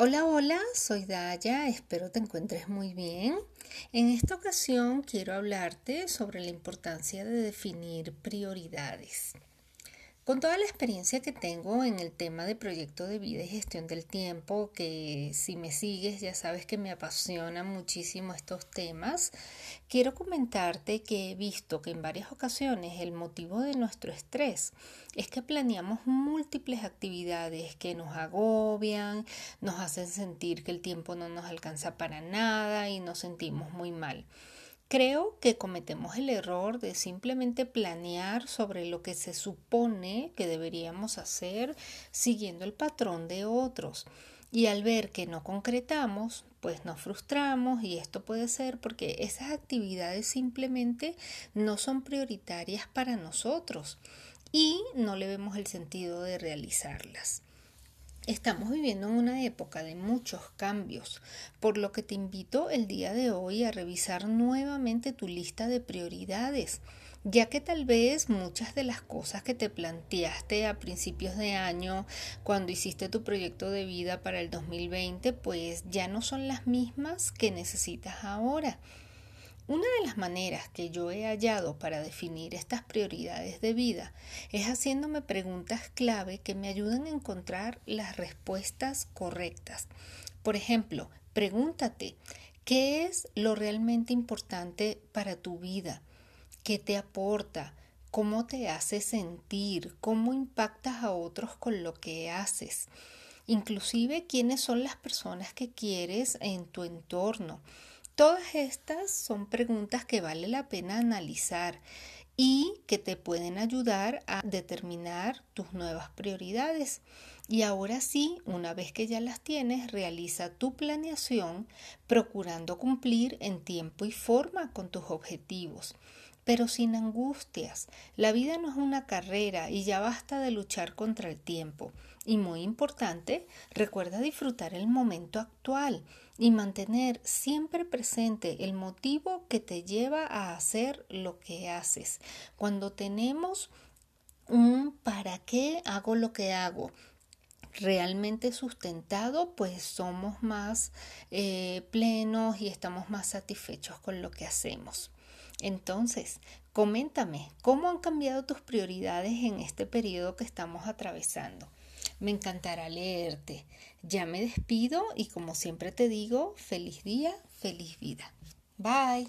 Hola, hola, soy Daya, espero te encuentres muy bien. En esta ocasión quiero hablarte sobre la importancia de definir prioridades. Con toda la experiencia que tengo en el tema de proyecto de vida y gestión del tiempo, que si me sigues ya sabes que me apasionan muchísimo estos temas, quiero comentarte que he visto que en varias ocasiones el motivo de nuestro estrés es que planeamos múltiples actividades que nos agobian, nos hacen sentir que el tiempo no nos alcanza para nada y nos sentimos muy mal. Creo que cometemos el error de simplemente planear sobre lo que se supone que deberíamos hacer siguiendo el patrón de otros. Y al ver que no concretamos, pues nos frustramos y esto puede ser porque esas actividades simplemente no son prioritarias para nosotros y no le vemos el sentido de realizarlas. Estamos viviendo en una época de muchos cambios, por lo que te invito el día de hoy a revisar nuevamente tu lista de prioridades, ya que tal vez muchas de las cosas que te planteaste a principios de año, cuando hiciste tu proyecto de vida para el 2020, pues ya no son las mismas que necesitas ahora. Una de las maneras que yo he hallado para definir estas prioridades de vida es haciéndome preguntas clave que me ayudan a encontrar las respuestas correctas. Por ejemplo, pregúntate, ¿qué es lo realmente importante para tu vida? ¿Qué te aporta? ¿Cómo te hace sentir? ¿Cómo impactas a otros con lo que haces? Inclusive, ¿quiénes son las personas que quieres en tu entorno? Todas estas son preguntas que vale la pena analizar y que te pueden ayudar a determinar tus nuevas prioridades. Y ahora sí, una vez que ya las tienes, realiza tu planeación procurando cumplir en tiempo y forma con tus objetivos pero sin angustias. La vida no es una carrera y ya basta de luchar contra el tiempo. Y muy importante, recuerda disfrutar el momento actual y mantener siempre presente el motivo que te lleva a hacer lo que haces. Cuando tenemos un para qué hago lo que hago, realmente sustentado, pues somos más eh, plenos y estamos más satisfechos con lo que hacemos. Entonces, coméntame, ¿cómo han cambiado tus prioridades en este periodo que estamos atravesando? Me encantará leerte. Ya me despido y como siempre te digo, feliz día, feliz vida. Bye.